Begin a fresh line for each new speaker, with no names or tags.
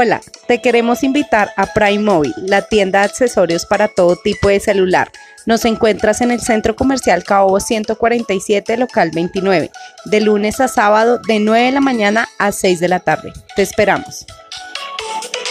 Hola, te queremos invitar a Prime Mobile, la tienda de accesorios para todo tipo de celular. Nos encuentras en el Centro Comercial Cabo 147, local 29, de lunes a sábado de 9 de la mañana a 6 de la tarde. Te esperamos.